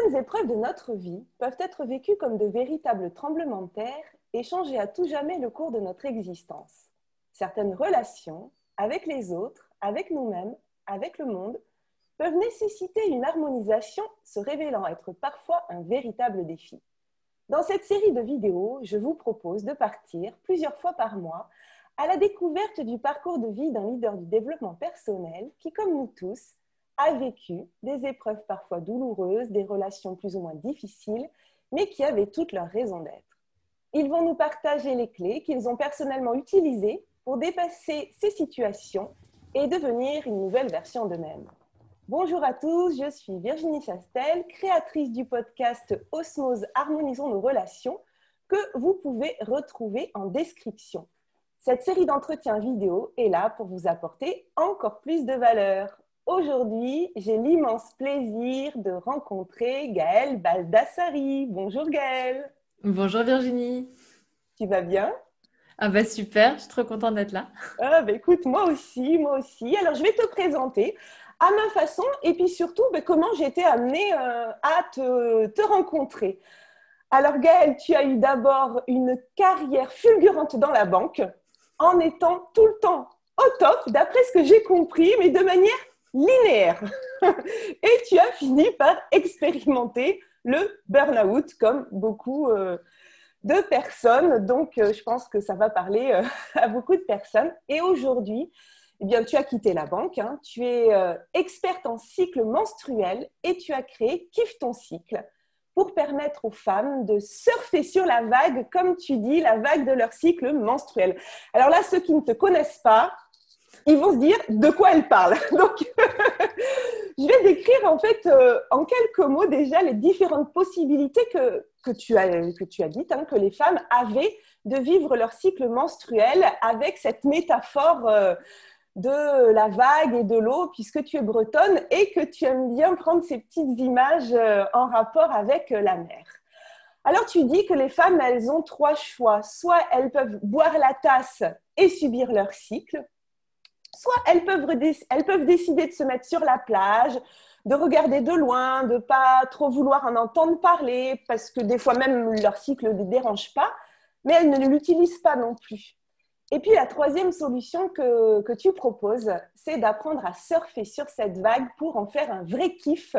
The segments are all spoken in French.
Certaines épreuves de notre vie peuvent être vécues comme de véritables tremblements de terre et changer à tout jamais le cours de notre existence. Certaines relations avec les autres, avec nous-mêmes, avec le monde, peuvent nécessiter une harmonisation se révélant être parfois un véritable défi. Dans cette série de vidéos, je vous propose de partir plusieurs fois par mois à la découverte du parcours de vie d'un leader du développement personnel qui, comme nous tous, a vécu des épreuves parfois douloureuses, des relations plus ou moins difficiles, mais qui avaient toutes leurs raisons d'être. Ils vont nous partager les clés qu'ils ont personnellement utilisées pour dépasser ces situations et devenir une nouvelle version d'eux-mêmes. Bonjour à tous, je suis Virginie Chastel, créatrice du podcast Osmose Harmonisons nos relations que vous pouvez retrouver en description. Cette série d'entretiens vidéo est là pour vous apporter encore plus de valeur. Aujourd'hui, j'ai l'immense plaisir de rencontrer Gaëlle Baldassari. Bonjour Gaëlle. Bonjour Virginie. Tu vas bien? Ah bah super, je suis trop contente d'être là. Ah bah écoute, moi aussi, moi aussi. Alors je vais te présenter à ma façon et puis surtout bah, comment j'ai été amenée euh, à te, te rencontrer. Alors Gaëlle, tu as eu d'abord une carrière fulgurante dans la banque en étant tout le temps au top, d'après ce que j'ai compris, mais de manière linéaire. Et tu as fini par expérimenter le burn-out comme beaucoup euh, de personnes. Donc, euh, je pense que ça va parler euh, à beaucoup de personnes. Et aujourd'hui, eh bien, tu as quitté la banque, hein. tu es experte en cycle menstruel et tu as créé Kiffe ton cycle pour permettre aux femmes de surfer sur la vague, comme tu dis, la vague de leur cycle menstruel. Alors là, ceux qui ne te connaissent pas, ils vont se dire de quoi elle parle. Donc, je vais décrire en fait euh, en quelques mots déjà les différentes possibilités que, que tu as, que tu as dites, hein, que les femmes avaient de vivre leur cycle menstruel avec cette métaphore euh, de la vague et de l'eau, puisque tu es bretonne et que tu aimes bien prendre ces petites images euh, en rapport avec la mer. Alors tu dis que les femmes, elles ont trois choix. Soit elles peuvent boire la tasse et subir leur cycle, soit elles peuvent, décider de se mettre sur la plage, de regarder de loin, de pas trop vouloir en entendre parler, parce que des fois même leur cycle ne les dérange pas, mais elles ne l'utilisent pas non plus. Et puis la troisième solution que, que tu proposes, c'est d'apprendre à surfer sur cette vague pour en faire un vrai kiff,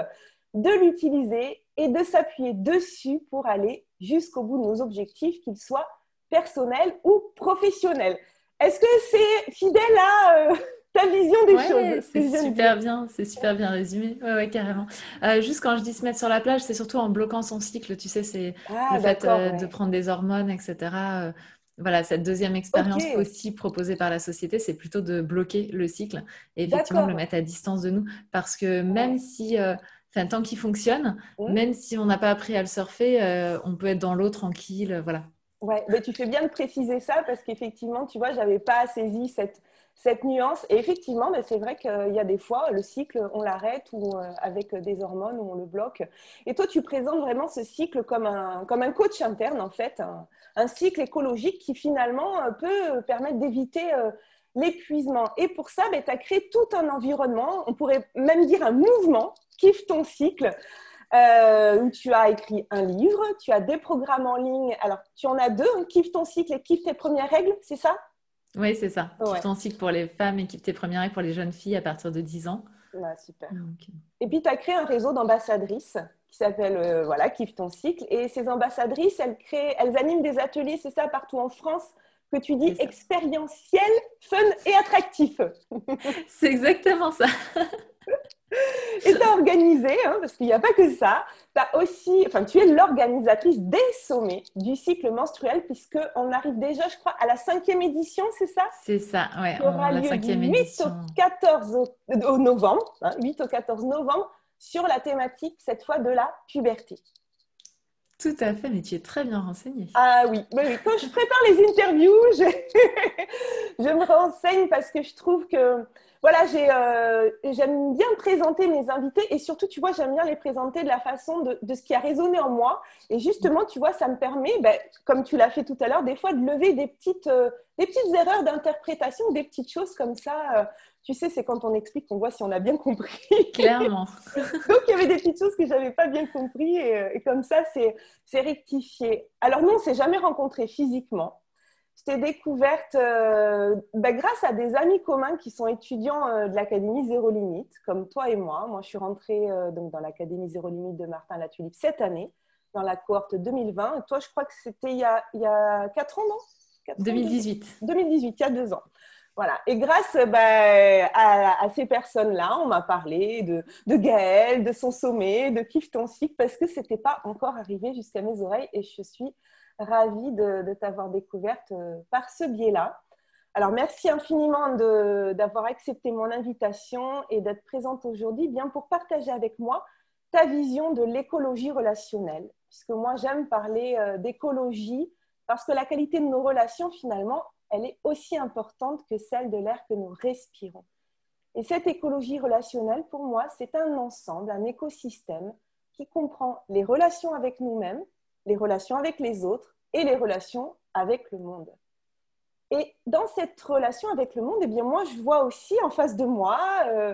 de l'utiliser et de s'appuyer dessus pour aller jusqu'au bout de nos objectifs, qu'ils soient personnels ou professionnels. Est-ce que c'est fidèle à euh, ta vision des choses? C'est super bien, c'est super bien résumé. Ouais, ouais, carrément. Euh, juste quand je dis se mettre sur la plage, c'est surtout en bloquant son cycle, tu sais, c'est ah, le fait euh, de prendre des hormones, etc. voilà, cette deuxième expérience aussi proposée par la société, c'est plutôt de bloquer le cycle et effectivement le mettre à distance de nous. Parce que même si, enfin, tant qu'il fonctionne, même si on n'a pas appris à le surfer, on peut être dans l'eau tranquille, voilà. Ouais, mais tu fais bien de préciser ça parce qu'effectivement, tu vois, j'avais pas saisi cette, cette nuance. Et effectivement, mais c'est vrai qu'il y a des fois, le cycle, on l'arrête ou euh, avec des hormones ou on le bloque. Et toi, tu présentes vraiment ce cycle comme un, comme un coach interne, en fait, un, cycle écologique qui finalement euh, peut permettre d'éviter euh, l'épuisement. Et pour ça, ben, tu as créé tout un environnement, on pourrait même dire un mouvement, kiffe ton cycle euh, tu as écrit un livre, tu as des programmes en ligne. Alors, tu en as deux, hein, Kiffe ton cycle et Kiffe tes premières règles, c'est ça? Oui, c'est ça. Kiffe ton cycle pour les femmes et Kiffe tes premières règles pour les jeunes filles à partir de 10 ans. Ah, super. Et puis, tu as créé un réseau d'ambassadrices qui s'appelle euh, voilà, Kiffe ton cycle. Et ces ambassadrices, elles, créent, elles animent des ateliers, c'est ça, partout en France que tu dis expérientiel, fun et attractif. c'est exactement ça. Et tu as organisé, hein, parce qu'il n'y a pas que ça, as aussi, enfin, tu es l'organisatrice des sommets du cycle menstruel, puisqu'on arrive déjà, je crois, à la cinquième édition, c'est ça? C'est ça. Qui aura lieu du 8 au 14 au, novembre, 8 hein, au 14 novembre, sur la thématique, cette fois, de la puberté. Tout à fait, mais tu es très bien renseignée. Ah oui, oui. quand je prépare les interviews, je... je me renseigne parce que je trouve que voilà, euh, j'aime bien présenter mes invités et surtout, tu vois, j'aime bien les présenter de la façon de, ce qui a résonné en moi. Et justement, tu vois, ça me permet, ben, comme tu l'as fait tout à l'heure, des fois de lever des petites, euh, des petites erreurs d'interprétation, des petites choses comme ça euh, tu sais, c'est quand on explique qu'on voit si on a bien compris. Clairement. Donc, il y avait des petites choses que je n'avais pas bien compris et, comme ça, c'est rectifié. Alors, nous, on ne s'est jamais rencontrés physiquement. Je t'ai découverte euh, bah, grâce à des amis communs qui sont étudiants euh, de l'Académie Zéro Limite, comme toi et moi. Moi, je suis rentrée euh, donc, dans l'Académie Zéro Limite de Martin Latulippe cette année, dans la cohorte 2020. Et toi, je crois que c'était il, y a, il y a 4 ans, non? 2018. 2018, il y a deux ans. Voilà. Et grâce bah, à, ces personnes-là, on m'a parlé de, de Gaëlle, de son sommet, de Kiffe ton cycle, parce que ce n'était pas encore arrivé jusqu'à mes oreilles. Et je suis ravie de, t'avoir découverte euh, par ce biais-là. Alors, merci infiniment d'avoir accepté mon invitation et d'être présente aujourd'hui, bien pour partager avec moi ta vision de l'écologie relationnelle, puisque moi, j'aime parler euh, d'écologie parce que la qualité de nos relations, finalement, elle est aussi importante que celle de l'air que nous respirons. Et cette écologie relationnelle, pour moi, c'est un ensemble, un écosystème qui comprend les relations avec nous-mêmes, les relations avec les autres et les relations avec le monde. Et dans cette relation avec le monde, eh bien moi, je vois aussi en face de moi euh,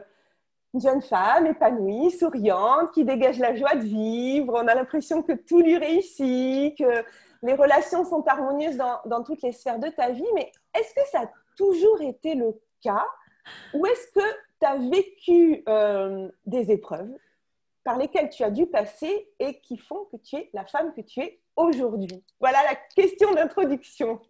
une jeune femme épanouie, souriante, qui dégage la joie de vivre. On a l'impression que tout lui réussit, que les relations sont harmonieuses dans, dans toutes les sphères de ta vie. Mais est-ce que ça a toujours été le cas? Ou est-ce que tu as vécu euh, des épreuves? Par lesquelles tu as dû passer et qui font que tu es la femme que tu es aujourd'hui Voilà la question d'introduction.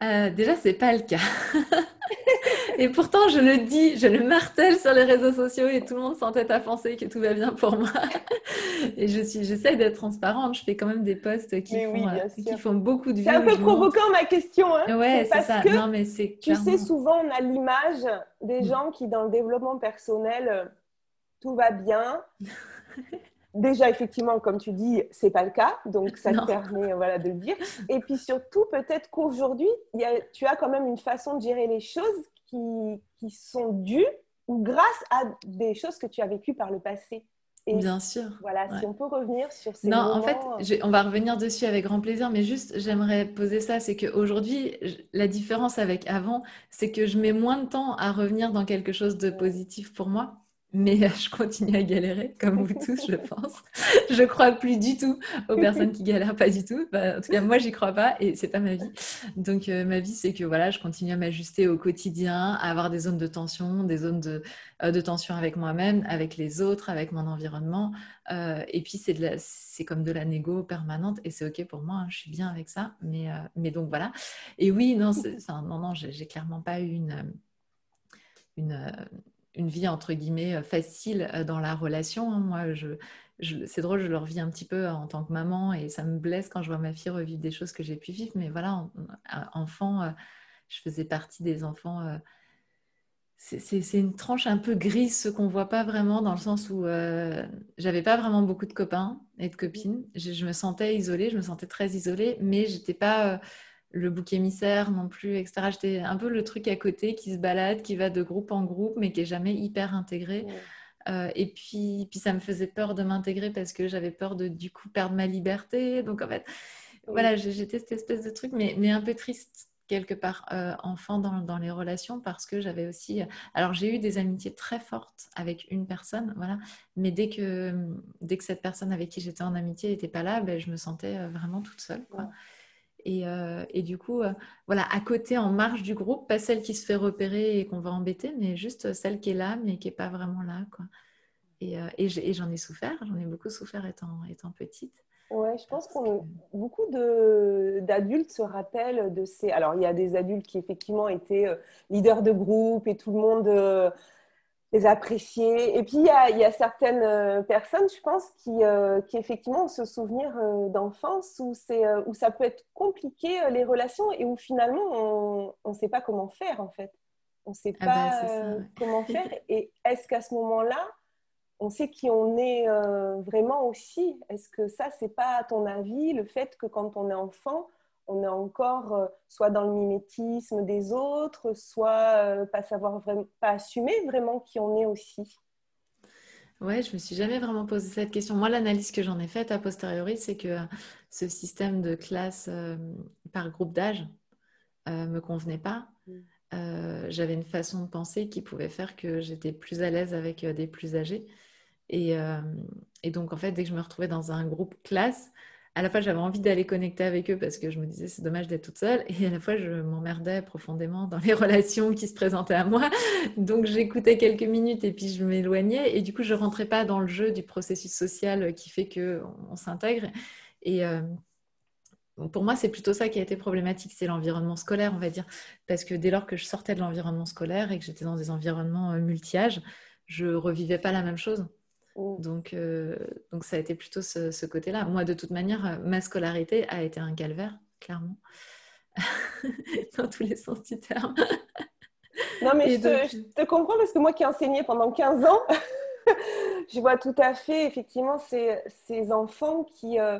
Euh, déjà, c'est pas le cas. et pourtant, je le dis, je le martèle sur les réseaux sociaux et tout le monde s'entête à penser que tout va bien pour moi. et je suis, j'essaie d'être transparente. Je fais quand même des posts qui, font, euh, qui font beaucoup de vues. C'est un peu provoquant ma question. Hein ouais, c'est ça. Que, non, mais c'est Tu sais, souvent, on a l'image des gens qui, dans le développement personnel, euh, tout va bien. Déjà, effectivement, comme tu dis, c'est pas le cas, donc ça te permet voilà, de le dire. Et puis surtout, peut-être qu'aujourd'hui, tu as quand même une façon de gérer les choses qui, qui, sont dues ou grâce à des choses que tu as vécues par le passé. Et Bien sûr. Voilà, si on peut revenir sur ces Non, en fait, on va revenir dessus avec grand plaisir, mais juste, j'aimerais poser ça, c'est qu'aujourd'hui, la différence avec avant, c'est que je mets moins de temps à revenir dans quelque chose de positif pour moi mais euh, je continue à galérer, comme vous tous, je pense. je crois plus du tout aux personnes qui galèrent, pas du tout. en tout cas, moi, j'y crois pas et c'est pas ma vie. Donc, euh, ma vie, c'est que voilà, je continue à m'ajuster au quotidien, à avoir des zones de tension, des zones de, euh, tension avec moi-même, avec les autres, avec mon environnement. et puis, c'est, comme de la négo permanente et c'est OK pour moi, hein, je suis bien avec ça. Mais, mais donc, voilà. Et oui, non, non, non, j'ai clairement pas eu une. une une vie entre guillemets euh, facile euh, dans la relation. Hein. Moi, je, c'est drôle, je le revis un petit peu en tant que maman et ça me blesse quand je vois ma fille revivre des choses que j'ai pu vivre. Mais voilà, enfant, euh, je faisais partie des enfants. C'est une tranche un peu grise, ce qu'on voit pas vraiment, dans le sens où j'avais pas vraiment beaucoup de copains et de copines. Je, je, me sentais isolée, je me sentais très isolée, mais j'étais pas le bouc émissaire non plus, etc. J'étais un peu le truc à côté qui se balade, qui va de groupe en groupe, mais qui est jamais hyper intégré. Euh, et puis, puis ça me faisait peur de m'intégrer parce que j'avais peur de du coup perdre ma liberté. Donc en fait, voilà, j'étais cette espèce de truc, mais, mais un peu triste quelque part euh, enfant dans, dans, les relations parce que j'avais aussi alors j'ai eu des amitiés très fortes avec une personne voilà mais dès que dès que cette personne avec qui j'étais en amitié n'était pas là ben, je me sentais euh, vraiment toute seule quoi. Euh, et, du coup, euh, voilà, à côté, en marge du groupe, pas celle qui se fait repérer et qu'on va embêter, mais juste celle qui est là, mais qui n'est pas vraiment là. Quoi. Et, euh, et j'en ai souffert, j'en ai beaucoup souffert étant, étant petite. Ouais, je pense que beaucoup d'adultes se rappellent de ces. Alors, il y a des adultes qui effectivement étaient leaders de groupe et tout le monde les apprécier. Et puis, il y a, certaines euh, personnes, je pense, qui, euh, qui effectivement ont ce souvenir euh, d'enfance où, où ça peut être compliqué, les relations, et où finalement, on ne sait pas comment faire, en fait. On ne sait ah pas ben, comment faire. Et est-ce qu'à ce, moment-là, on sait qui on est vraiment aussi? Est-ce que ça, c'est pas, à ton avis, le fait que quand on est enfant, on est encore euh, soit dans le mimétisme des autres, soit euh, pas savoir vraiment, pas assumer vraiment qui on est aussi. Ouais, je me suis jamais vraiment posé cette question. Moi, l'analyse que j'en ai faite a posteriori, c'est que euh, ce système de classe par groupe d'âge me convenait pas. Mm. j'avais une façon de penser qui pouvait faire que j'étais plus à l'aise avec des plus âgés. Et, et, donc, en fait, dès que je me retrouvais dans un groupe classe, à la fois j'avais envie d'aller connecter avec eux parce que je me disais c'est dommage d'être toute seule. Et à la fois je m'emmerdais profondément dans les relations qui se présentaient à moi. Donc j'écoutais quelques minutes et puis je m'éloignais. Et du coup je rentrais pas dans le jeu du processus social qui fait que on, s'intègre. Et euh, pour moi, c'est plutôt ça qui a été problématique, c'est l'environnement scolaire, on va dire. Parce que dès lors que je sortais de l'environnement scolaire et que j'étais dans des environnements euh, multi-âges, je revivais pas la même chose. Donc, euh, donc ça a été plutôt ce, côté-là. Moi, de toute manière, euh, ma scolarité a été un calvaire, clairement, dans tous les sens du terme. non, mais je, te, comprends parce que moi qui ai enseigné pendant 15 ans, je vois tout à fait effectivement ces, ces enfants qui... Euh,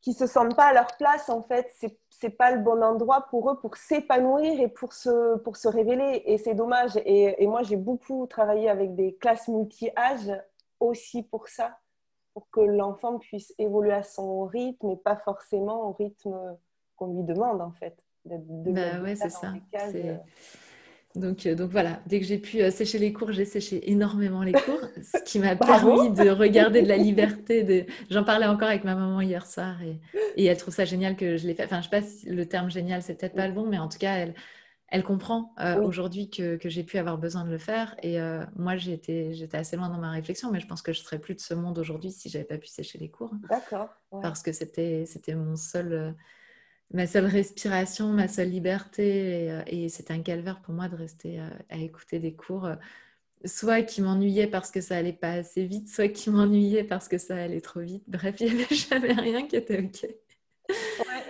qui se sentent pas à leur place en fait. C'est c'est pas le bon endroit pour eux pour s'épanouir et pour se pour se révéler. Et c'est dommage. Et, et moi j'ai beaucoup travaillé avec des classes multi-âges aussi pour ça pour que l'enfant puisse évoluer à son rythme et pas forcément au rythme qu'on lui demande en fait de, bah ouais c'est ça donc, euh, donc voilà, dès que j'ai pu euh, sécher les cours, j'ai séché énormément les cours, ce qui m'a permis de regarder de la liberté. De... J'en parlais encore avec ma maman hier soir et, et elle trouve ça génial que je l'ai fait. Enfin, je ne sais pas si le terme génial, c'est peut-être pas le bon, mais en tout cas, elle, elle comprend euh, aujourd'hui que, que j'ai pu avoir besoin de le faire. Et moi, j'étais, j'étais assez loin dans ma réflexion, mais je pense que je serais plus de ce monde aujourd'hui si j'avais pas pu sécher les cours. D'accord. Parce que c'était, c'était mon seul ma seule respiration, ma seule liberté. Et, euh, c'était un calvaire pour moi de rester euh, à écouter des cours, euh, soit qui m'ennuyaient parce que ça allait pas assez vite, soit qui m'ennuyaient parce que ça allait trop vite. Bref, il n'y avait jamais rien qui était OK.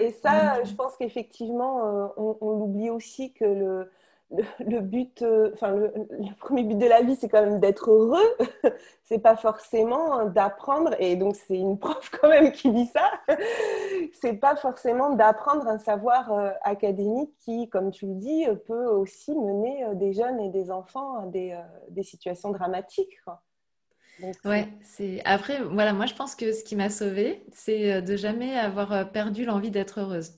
Et ça, je pense qu'effectivement, on l'oublie aussi que le, le, but, euh, enfin le, premier but de la vie, c'est quand même d'être heureux. c'est pas forcément d'apprendre, et donc c'est une prof quand même qui dit ça. c'est pas forcément d'apprendre un savoir euh, académique qui, comme tu le dis, peut aussi mener euh, des jeunes et des enfants à des, des situations dramatiques. Ouais, c'est après voilà, moi je pense que ce qui m'a sauvée, c'est de jamais avoir perdu l'envie d'être heureuse.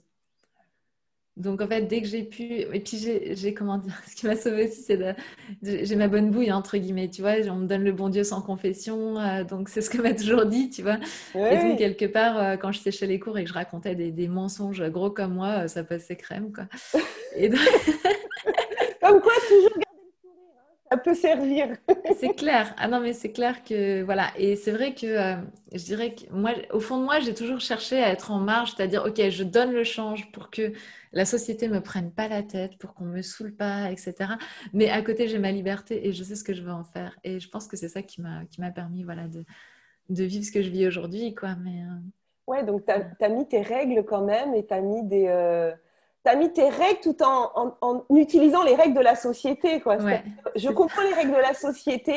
Donc en fait, dès que j'ai pu, et puis j'ai, comment dire, ce qui m'a sauvé aussi, c'est de, j'ai ma bonne bouille entre guillemets, tu vois, on me donne le bon Dieu sans confession, euh, donc c'est ce que m'a toujours dit, tu vois. Et donc quelque part, euh, quand je séchais les cours et que je racontais des, mensonges gros comme moi, euh, ça passait crème, quoi. Et comme quoi, toujours garder le sourire, hein, ça peut servir. c'est clair. Ah non, mais c'est clair que voilà. Et c'est vrai que je dirais que moi, au fond de moi, j'ai toujours cherché à être en marge, c'est-à-dire, ok, je donne le change pour que la société me prenne pas la tête, pour qu'on me saoule pas, etc. Mais à côté, j'ai ma liberté et je sais ce que je veux en faire. Et je pense que c'est ça qui m'a qui m'a permis voilà de, de vivre ce que je vis aujourd'hui, quoi. Mais euh, ouais, donc tu as, mis tes règles quand même et tu as mis des euh, as mis tes règles tout en, en, utilisant les règles de la société. Quoi. Je comprends les règles de la société,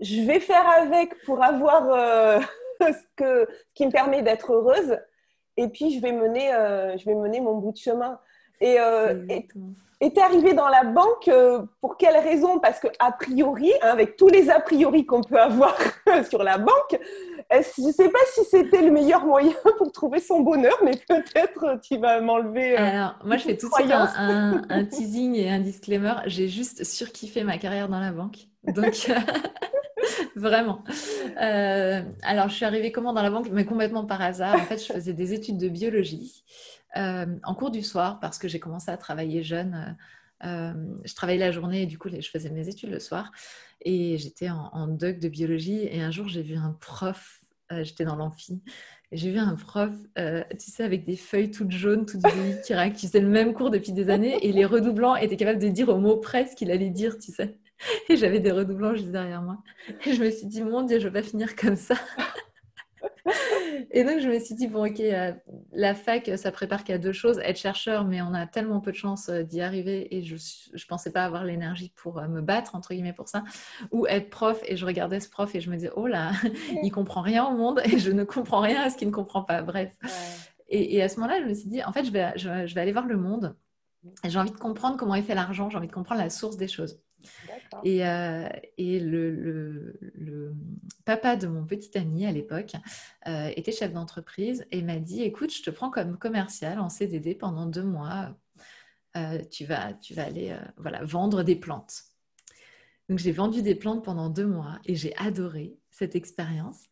je vais faire avec pour avoir euh, ce, que, ce qui me permet d'être heureuse et puis je vais mener, euh, je vais mener mon bout de chemin. Et euh, es arrivé dans la banque euh, pour quelle raison? Parce que a priori, hein, avec tous les a priori qu'on peut avoir sur la banque, je ne sais pas si c'était le meilleur moyen pour trouver son bonheur, mais peut-être tu vas m'enlever. Euh, Alors, moi, je fais tout de suite un, un, teasing et un disclaimer. J'ai juste surkiffé ma carrière dans la banque. Donc, Vraiment. Euh, alors, je suis arrivée comment dans la banque? Mais complètement par hasard. En fait, je faisais des études de biologie euh, en cours du soir parce que j'ai commencé à travailler jeune. Euh, je travaillais la journée et du coup, je faisais mes études le soir. Et j'étais en, doc de biologie. Et un jour, j'ai vu un prof. j'étais dans l'amphi. J'ai vu un prof, tu sais, avec des feuilles toutes jaunes, toutes vieilles, qui, faisait le même cours depuis des années. Et les redoublants étaient capables de dire au mot près ce qu'il allait dire, tu sais. Et j'avais des redoublants juste derrière moi. Et je me suis dit, mon Dieu, je vais pas finir comme ça. Et donc, je me suis dit, bon, ok, euh, la fac, ça prépare qu'à deux choses. Être chercheur, mais on a tellement peu de chance euh, d'y arriver et je ne pensais pas avoir l'énergie pour euh, me battre, entre guillemets, pour ça. Ou être prof et je regardais ce prof et je me disais, oh là, il comprend rien au monde et je ne comprends rien à ce qu'il ne comprend pas. Bref. Et, à ce moment-là, je me suis dit, en fait, je vais, je vais aller voir le monde. J'ai envie de comprendre comment il fait l'argent, j'ai envie de comprendre la source des choses. Et, euh, et le, le, papa de mon petit ami à l'époque euh, était chef d'entreprise et m'a dit écoute, je te prends comme commercial en CDD pendant deux mois. tu, vas, tu vas aller voilà, vendre des plantes. Donc j'ai vendu des plantes pendant deux mois et j'ai adoré cette expérience.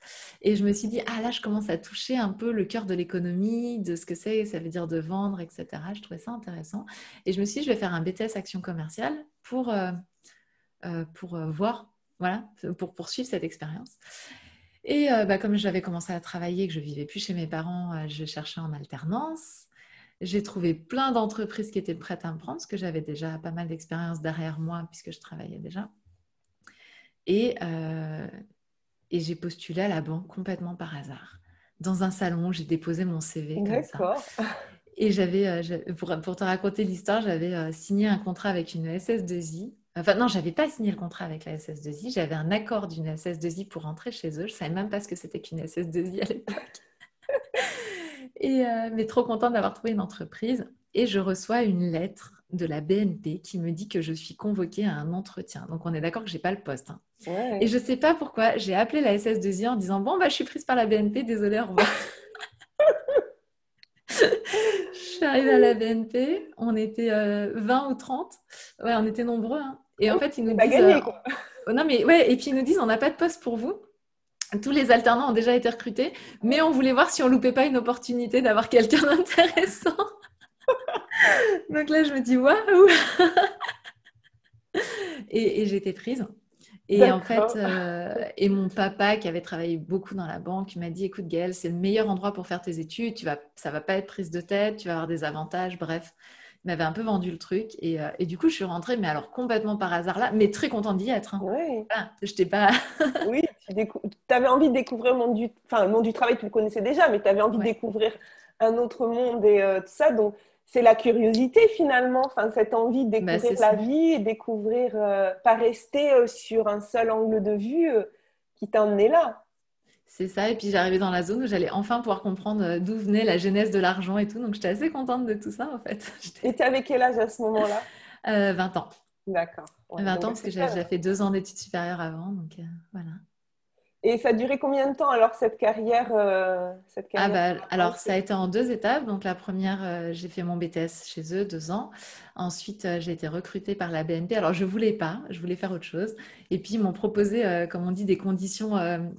Et je me suis dit, ah là, je commence à toucher un peu le cœur de l'économie, de ce que c'est, ça veut dire de vendre, etc. Je trouvais ça intéressant. Et je me suis dit, je vais faire un BTS Action Commerciale pour, euh, euh, pour euh, voir, voilà, pour poursuivre cette expérience. Et bah, comme j'avais commencé à travailler, que je vivais plus chez mes parents, je cherchais en alternance. J'ai trouvé plein d'entreprises qui étaient prêtes à me prendre, parce que j'avais déjà pas mal d'expérience derrière moi, puisque je travaillais déjà. Et, euh, et j'ai postulé à la banque complètement par hasard. Dans un salon, j'ai déposé mon CV comme ça. Et j'avais, euh, pour, pour, te raconter l'histoire, j'avais euh, signé un contrat avec une SS2I. Enfin, non, j'avais pas signé le contrat avec la SS2I. J'avais un accord d'une SS2I pour rentrer chez eux. Je savais même pas ce que c'était qu'une SS2I à l'époque. et, mais trop contente d'avoir trouvé une entreprise. Et je reçois une lettre de la BNP qui me dit que je suis convoquée à un entretien. Donc on est d'accord que j'ai pas le poste. Hein. Et je sais pas pourquoi, j'ai appelé la SS2I en disant bon bah je suis prise par la BNP, désolée, au revoir. je suis arrivée à la BNP, on était 20 euh, ou 30. Ouais, on était nombreux. Hein. Et en fait, ils nous disent euh, non mais ouais, et puis ils nous disent on n'a pas de poste pour vous. Tous les alternants ont déjà été recrutés, mais on voulait voir si on loupait pas une opportunité d'avoir quelqu'un d'intéressant. Donc là, je me dis waouh Et, j'étais prise. Et en fait, euh, et mon papa qui avait travaillé beaucoup dans la banque, m'a dit écoute Gaëlle, c'est le meilleur endroit pour faire tes études. Tu vas, ça va pas être prise de tête, tu vas avoir des avantages. Bref, il m'avait un peu vendu le truc. Et, euh, et, du coup, je suis rentrée, mais alors complètement par hasard là, mais très contente d'y être. Hein. Oui. je t'ai pas. oui, tu avais envie de découvrir le monde du, enfin, le monde du travail, tu le connaissais déjà, mais tu avais envie de découvrir un autre monde et euh, tout ça. Donc, c'est la curiosité finalement, enfin, cette envie de bah, découvrir la vie et découvrir, euh, pas rester euh, sur un seul angle de vue euh, qui t'a emmené là. C'est ça, et puis j'arrivais dans la zone où j'allais enfin pouvoir comprendre d'où venait la genèse de l'argent et tout, donc j'étais assez contente de tout ça en fait. Et tu avais quel âge à ce moment-là? 20 ans. D'accord. 20 ans, parce que j'ai fait deux ans d'études supérieures avant, donc voilà. Et ça a duré combien de temps alors cette carrière, euh, cette ah, bah, Alors ça a été en deux étapes. Donc la première, euh, j'ai fait mon BTS chez eux, deux ans. Ensuite, euh, j'ai été recrutée par la BNP. Alors je voulais pas, je voulais faire autre chose. Et puis ils m'ont proposé, comme on dit, des conditions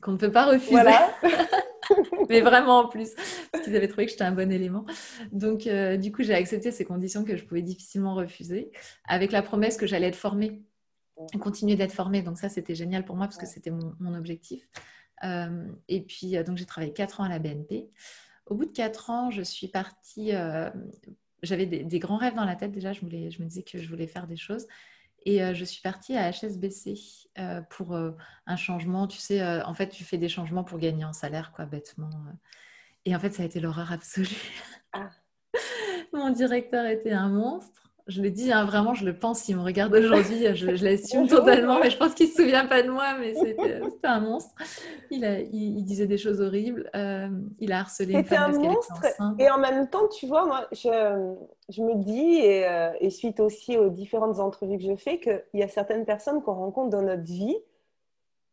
qu'on ne peut pas refuser. Voilà. Mais vraiment en plus, parce qu'ils avaient trouvé que j'étais un bon élément. Donc du coup, j'ai accepté ces conditions que je pouvais difficilement refuser, avec la promesse que j'allais être formée continuer d'être formée. Donc ça, c'était génial pour moi parce que c'était mon, objectif. Euh, et puis, euh, donc j'ai travaillé quatre ans à la BNP. Au bout de quatre ans, je suis partie. Euh, j'avais des, grands rêves dans la tête déjà. Je, voulais, je me disais que je voulais faire des choses. Et je suis partie à HSBC pour un changement. Tu sais, en fait, tu fais des changements pour gagner en salaire, quoi, bêtement. Et en fait, ça a été l'horreur absolue. Ah. Mon directeur était un monstre. Je l'ai dit, hein, vraiment, je le pense. Il me regarde aujourd'hui, je, l'assume totalement, mais je pense qu'il ne se souvient pas de moi, mais c'était un monstre. Il, il, disait des choses horribles. Euh, il a harcelé femme un monstre. Et en même temps, tu vois, moi, je, je me dis, et, euh, et, suite aussi aux différentes entrevues que je fais, qu'il y a certaines personnes qu'on rencontre dans notre vie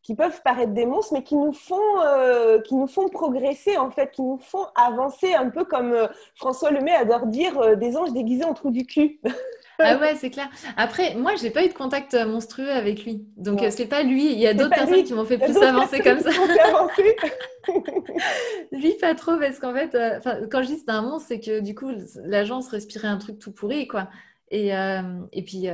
qui peuvent paraître des monstres, mais qui nous font, euh, qui nous font progresser, en fait, qui nous font avancer, un peu comme euh, François Lemay adore dire euh, des anges déguisés en trou du cul. ah ouais, c'est clair. Après, moi, j'ai pas eu de contact monstrueux avec lui. Donc, c'est pas lui. Il y a d'autres personnes qui m'ont fait plus avancer comme ça. lui, pas trop, parce qu'en fait, quand je dis c'est un monstre, c'est que du coup, l'agence respirait un truc tout pourri, quoi. Et, et, puis,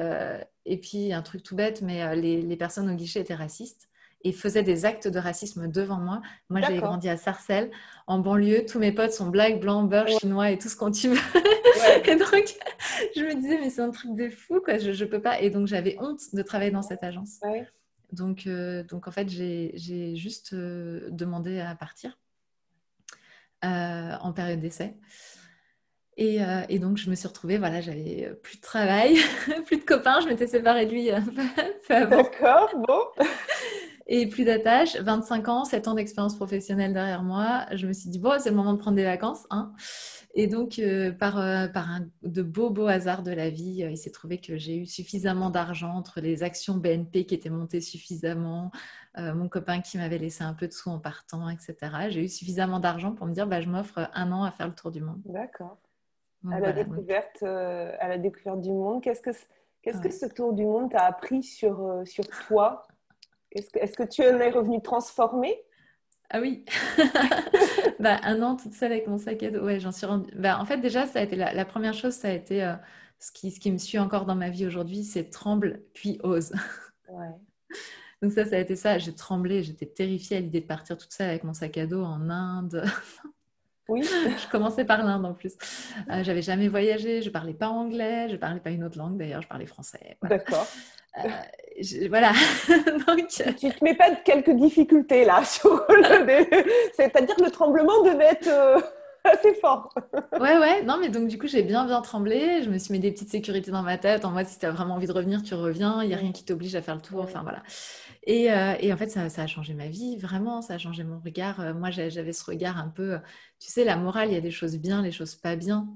et puis, un truc tout bête, mais les, les personnes au guichet étaient racistes et faisait des actes de racisme devant moi. Moi, j'ai grandi à Sarcelles, en banlieue. Tous mes potes sont black, blancs, beurre, chinois et tout ce qu'on tu veux. et donc, je me disais, mais c'est un truc de fou, quoi. Je ne peux pas. Et donc, j'avais honte de travailler dans cette agence. Donc, euh, donc, en fait, j'ai juste euh, demandé à partir euh, en période d'essai. Et, et, donc, je me suis retrouvée, voilà, j'avais plus de travail, plus de copains, je m'étais séparée de lui D'accord, bon et plus d'attache. 25 ans, 7 ans d'expérience professionnelle derrière moi. Je me suis dit, bon, c'est le moment de prendre des vacances. Hein. Et donc, euh, par, euh, par un, de beaux, beaux hasards de la vie, euh, il s'est trouvé que j'ai eu suffisamment d'argent entre les actions BNP qui étaient montées suffisamment, mon copain qui m'avait laissé un peu de sous en partant, etc. J'ai eu suffisamment d'argent pour me dire, bah, je m'offre un an à faire le tour du monde. D'accord. à, la découverte, à la découverte du monde. Qu'est-ce que, qu'est-ce que ce tour du monde t'a appris sur, sur toi? Est-ce que, tu en es revenu transformé ah oui, bah, un an toute seule avec mon sac à dos. Ouais, j'en suis rendue. Bah, en fait, déjà, ça a été la, première chose, ça a été euh, ce, qui, ce qui me suit encore dans ma vie aujourd'hui, c'est tremble puis ose. Ouais. Donc ça, ça a été ça. J'ai tremblé, j'étais terrifiée à l'idée de partir toute seule avec mon sac à dos en Inde. Oui. je commençais par l'Inde en plus. Euh, j'avais jamais voyagé, je parlais pas anglais, je parlais pas une autre langue d'ailleurs, je parlais français. D'accord. Euh, voilà. Donc... Tu te mets pas de quelques difficultés là sur le... C'est-à-dire que le tremblement devait être euh, assez fort. ouais, ouais. Non, mais donc du coup, j'ai bien, bien tremblé. Je me suis mis des petites sécurités dans ma tête. En mode, si tu as vraiment envie de revenir, tu reviens. Il n'y a rien qui t'oblige à faire le tour. Enfin, voilà. Et, euh, et en fait, ça, ça, a changé ma vie, vraiment. Ça a changé mon regard. moi, j'avais ce regard un peu... Tu sais, la morale, il y a des choses bien, les choses pas bien.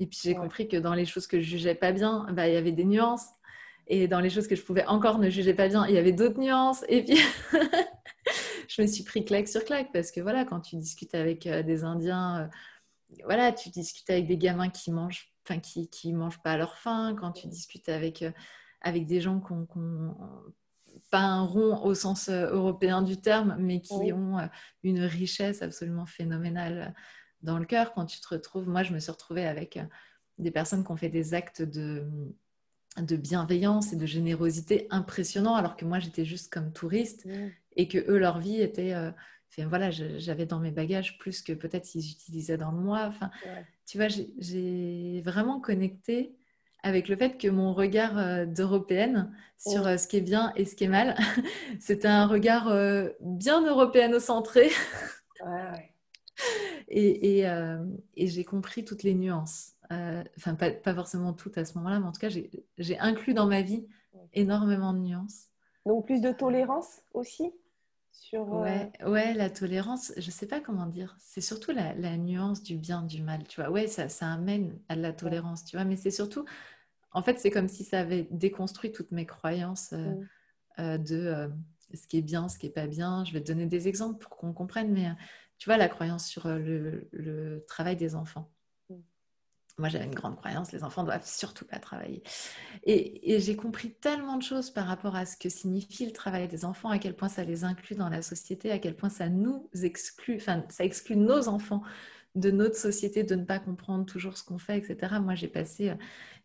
Et puis, j'ai compris que dans les choses que je jugeais pas bien, bah, il y avait des nuances. Et dans les choses que je pouvais encore ne juger pas bien, il y avait d'autres nuances. Et puis, je me suis pris claque sur claque parce que voilà, quand tu discutes avec euh, des Indiens, euh, voilà, tu discutes avec des gamins qui mangent, enfin, qui, qui mangent pas à leur faim. Quand tu discutes avec, euh, avec des gens qui ont, pas un rond au sens européen du terme, mais qui ont une richesse absolument phénoménale dans le cœur. Quand tu te retrouves, moi, je me suis retrouvée avec des personnes qui ont fait des actes de de bienveillance et de générosité impressionnant, alors que moi j'étais juste comme touriste mmh. et que eux leur vie était, euh, voilà, j'avais dans mes bagages plus que peut-être s'ils utilisaient dans le mois. Enfin, tu vois, j'ai vraiment connecté avec le fait que mon regard euh, d'européenne sur euh, ce qui est bien et ce qui est mal, c'était un regard bien européano-centré. et, et j'ai compris toutes les nuances. Euh, enfin pas, forcément toutes à ce moment-là, mais en tout cas, j'ai inclus dans ma vie énormément de nuances. Donc plus de tolérance aussi sur, euh, ouais, la tolérance, je sais pas comment dire. C'est surtout la, nuance du bien, du mal, tu vois. Ouais, ça, ça amène à la tolérance, tu vois, mais c'est surtout, en fait, c'est comme si ça avait déconstruit toutes mes croyances euh, mm. de ce qui est bien, ce qui est pas bien. Je vais te donner des exemples pour qu'on comprenne, mais tu vois, la croyance sur le travail des enfants moi, j'avais une grande croyance, les enfants doivent surtout pas travailler. Et, j'ai compris tellement de choses par rapport à ce que signifie le travail des enfants, à quel point ça les inclut dans la société, à quel point ça nous exclut, enfin, ça exclut nos enfants de notre société de ne pas comprendre toujours ce qu'on fait, etc. Moi, j'ai passé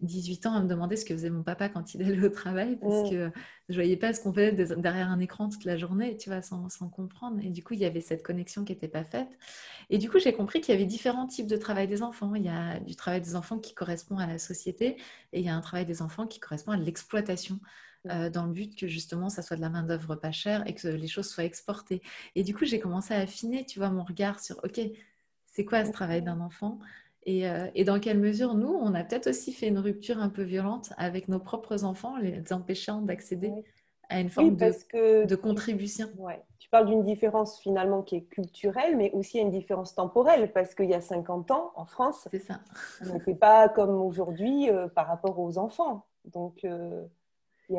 18 euh, ans à me demander ce que faisait mon papa quand il allait au travail, parce mmh. que je voyais pas ce qu'on faisait derrière un écran toute la journée, tu vois, sans, comprendre. Et du coup, il y avait cette connexion qui n'était pas faite. Et du coup, j'ai compris qu'il y avait différents types de travail des enfants. Il y a du travail des enfants qui correspond à la société, et il y a un travail des enfants qui correspond à l'exploitation. Mmh. Euh, dans le but que justement ça soit de la main d'œuvre pas chère et que les choses soient exportées. Et du coup, j'ai commencé à affiner, tu vois, mon regard sur, ok, c'est quoi ce travail d'un enfant? Euh, et, dans quelle mesure, nous, on a peut-être aussi fait une rupture un peu violente avec nos propres enfants, les empêchant d'accéder à une forme de, de, contribution. Ouais. Tu parles d'une différence finalement qui est culturelle, mais aussi une différence temporelle, parce qu'il y a 50 ans, en France, ça. on n'était pas comme aujourd'hui euh, par rapport aux enfants. Donc, euh,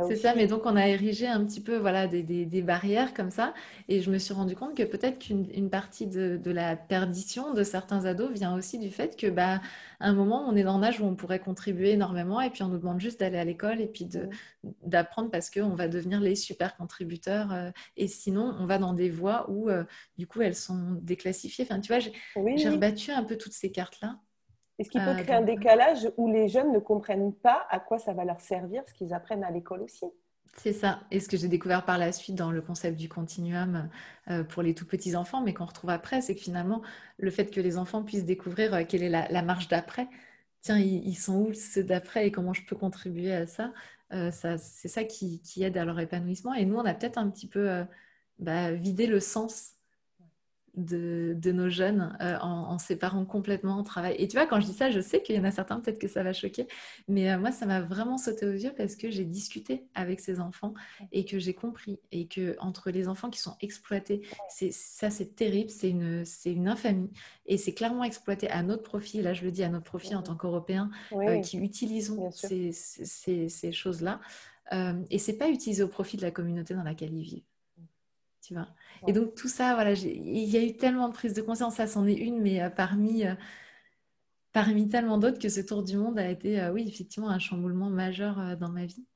c'est ça, mais donc on a érigé un petit peu voilà, des, des, barrières comme ça. Et je me suis rendu compte que peut-être qu'une partie de, de, la perdition de certains ados vient aussi du fait que, bah, un moment, on est dans un âge où on pourrait contribuer énormément et puis on nous demande juste d'aller à l'école et puis d'apprendre parce qu'on va devenir les super contributeurs. Euh, et sinon, on va dans des voies où, euh, du coup, elles sont déclassifiées. Enfin, tu vois, j'ai rebattu un peu toutes ces cartes-là. Est-ce qu'il peut euh, créer un décalage où les jeunes ne comprennent pas à quoi ça va leur servir, ce qu'ils apprennent à l'école aussi? C'est ça. Et ce que j'ai découvert par la suite dans le concept du continuum euh, pour les tout petits enfants, mais qu'on retrouve après, c'est que finalement, le fait que les enfants puissent découvrir euh, quelle est la, marge d'après, tiens, ils, sont où ceux d'après et comment je peux contribuer à ça, c'est ça qui, aide à leur épanouissement. Et nous, on a peut-être un petit peu bah, vidé le sens de, nos jeunes euh, en, séparant complètement le travail. Et tu vois, quand je dis ça, je sais qu'il y en a certains, peut-être que ça va choquer, mais euh, moi, ça m'a vraiment sauté aux yeux parce que j'ai discuté avec ces enfants et que j'ai compris. Et que entre les enfants qui sont exploités, c'est, ça, c'est terrible, c'est une, infamie. Et c'est clairement exploité à notre profit, là, je le dis à notre profit en tant qu'Européens euh, qui utilisons ces, ces, ces, choses-là. et c'est pas utilisé au profit de la communauté dans laquelle ils vivent. Tu vois et donc tout ça, voilà, il y a eu tellement de prise de conscience, ça c'en est une, mais euh, parmi, euh, parmi tellement d'autres que ce tour du monde a été, oui, effectivement, un chamboulement majeur dans ma vie.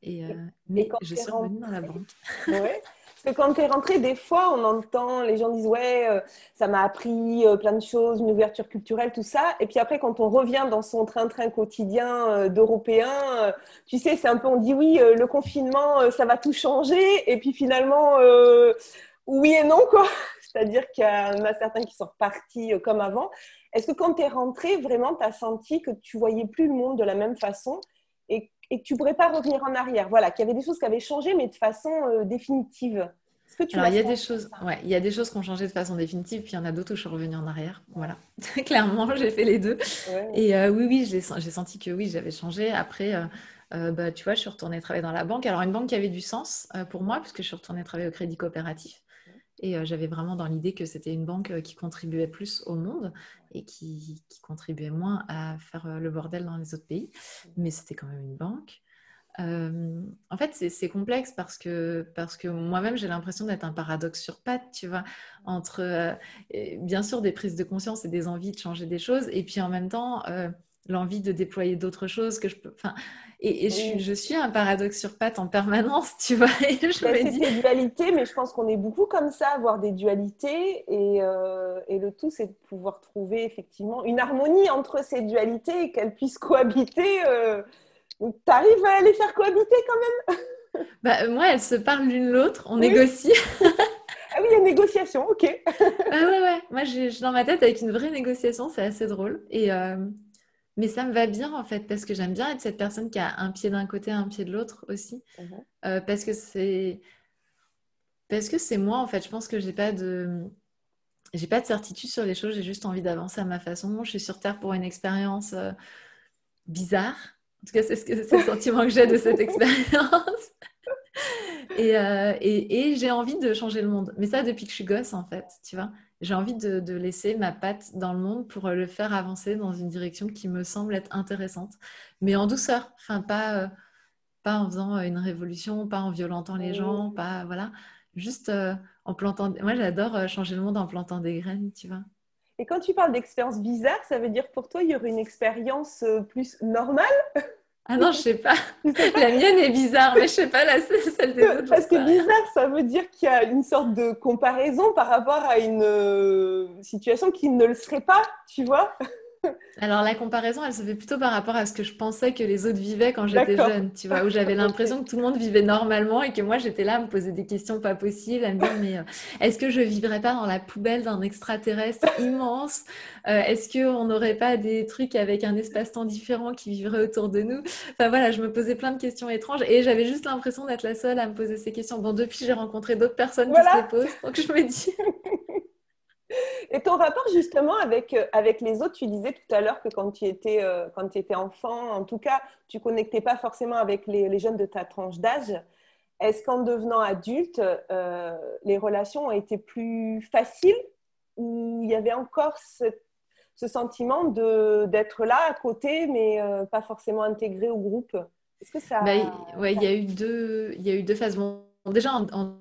Et, mais je suis revenue dans la banque. Ouais. Quand tu es rentré, des fois, on entend, les gens disent Ouais, euh, ça m'a appris euh, plein de choses, une ouverture culturelle, tout ça. Et puis après, quand on revient dans son train-train quotidien euh, d'Européens, tu sais, c'est un peu, on dit Oui, le confinement, ça va tout changer. Et puis finalement, oui et non, quoi. C'est-à-dire qu'il y en a certains qui sont repartis comme avant. Est-ce que quand tu es rentré, vraiment, tu as senti que tu voyais plus le monde de la même façon et et que tu ne pourrais pas revenir en arrière. Voilà, qu'il y avait des choses qui avaient changé, mais de façon euh, définitive. Que tu Alors, il y a des choses, ouais, il y a des choses qui ont changé de façon définitive, puis il y en a d'autres où je suis revenue en arrière. Voilà, clairement, j'ai fait les deux. Et euh, oui, oui, j'ai senti que oui, j'avais changé. Après, euh, bah, tu vois, je suis retournée travailler dans la banque. Alors, une banque qui avait du sens pour moi, puisque je suis retournée travailler au Crédit Coopératif. Et euh, j'avais vraiment dans l'idée que c'était une banque euh, qui contribuait plus au monde et qui, contribuait moins à faire euh, le bordel dans les autres pays. Mais c'était quand même une banque. en fait, c'est complexe parce que, parce que moi-même, j'ai l'impression d'être un paradoxe sur pattes, tu vois, entre bien sûr des prises de conscience et des envies de changer des choses, et puis en même temps, l'envie de déployer d'autres choses que je peux. Enfin, et, je, suis un paradoxe sur pattes en permanence, tu vois. je c'est des dualités, mais je pense qu'on est beaucoup comme ça, avoir des dualités. Et, euh, et le tout, c'est de pouvoir trouver effectivement une harmonie entre ces dualités et qu'elles puissent cohabiter. Euh... tu arrives à les faire cohabiter quand même? Bah, Moi, elles se parlent l'une l'autre, on négocie. Ah oui, il y a négociation, ok. ah ouais, ouais. Moi, je suis dans ma tête avec une vraie négociation, c'est assez drôle. Et, euh, mais ça me va bien en fait, parce que j'aime bien être cette personne qui a un pied d'un côté, un pied de l'autre aussi. Mhm. Euh, parce que c'est. Parce que c'est moi en fait. Je pense que j'ai pas de. J'ai pas de certitude sur les choses, j'ai juste envie d'avancer à ma façon. Je suis sur Terre pour une expérience euh, bizarre. En tout cas, c'est ce le sentiment que j'ai de cette expérience. Euh, et, et j'ai envie de changer le monde. Mais ça, depuis que je suis gosse, en fait, tu vois j'ai envie de, laisser ma patte dans le monde pour le faire avancer dans une direction qui me semble être intéressante, mais en douceur, enfin pas, euh, pas en faisant euh, une révolution, pas en violentant les gens, pas voilà, juste euh, en plantant. Moi, j'adore changer le monde en plantant des graines, tu vois. Et quand tu parles d'expérience bizarre, ça veut dire pour toi, il y aurait une expérience plus normale? Ah non, je sais pas. La mienne est bizarre, mais je sais pas, la celle des autres. Parce que bizarre, ça veut dire qu'il y a une sorte de comparaison par rapport à une euh, situation qui ne le serait pas, tu vois? Alors la comparaison, elle se fait plutôt par rapport à ce que je pensais que les autres vivaient quand j'étais jeune, tu vois, où j'avais l'impression que tout le monde vivait normalement et que moi j'étais là à me poser des questions pas possibles, à me dire mais euh, est-ce que je vivrais pas dans la poubelle d'un extraterrestre immense? Euh, Est-ce qu'on n'aurait pas des trucs avec un espace-temps différent qui vivrait autour de nous? Enfin voilà, je me posais plein de questions étranges et j'avais juste l'impression d'être la seule à me poser ces questions. Bon, depuis j'ai rencontré d'autres personnes qui se les posent, donc je me dis Et ton rapport justement avec, euh, avec les autres, tu disais tout à l'heure que quand tu, étais, euh, quand tu étais enfant, en tout cas, tu connectais pas forcément avec les, les jeunes de ta tranche d'âge. Est-ce qu'en devenant adulte, euh, les relations ont été plus faciles ou il y avait encore ce, ce sentiment d'être là à côté, mais pas forcément intégré au groupe? Est-ce que ça... Bah, ouais, il y a eu deux, il y a eu deux phases. Bon, déjà, en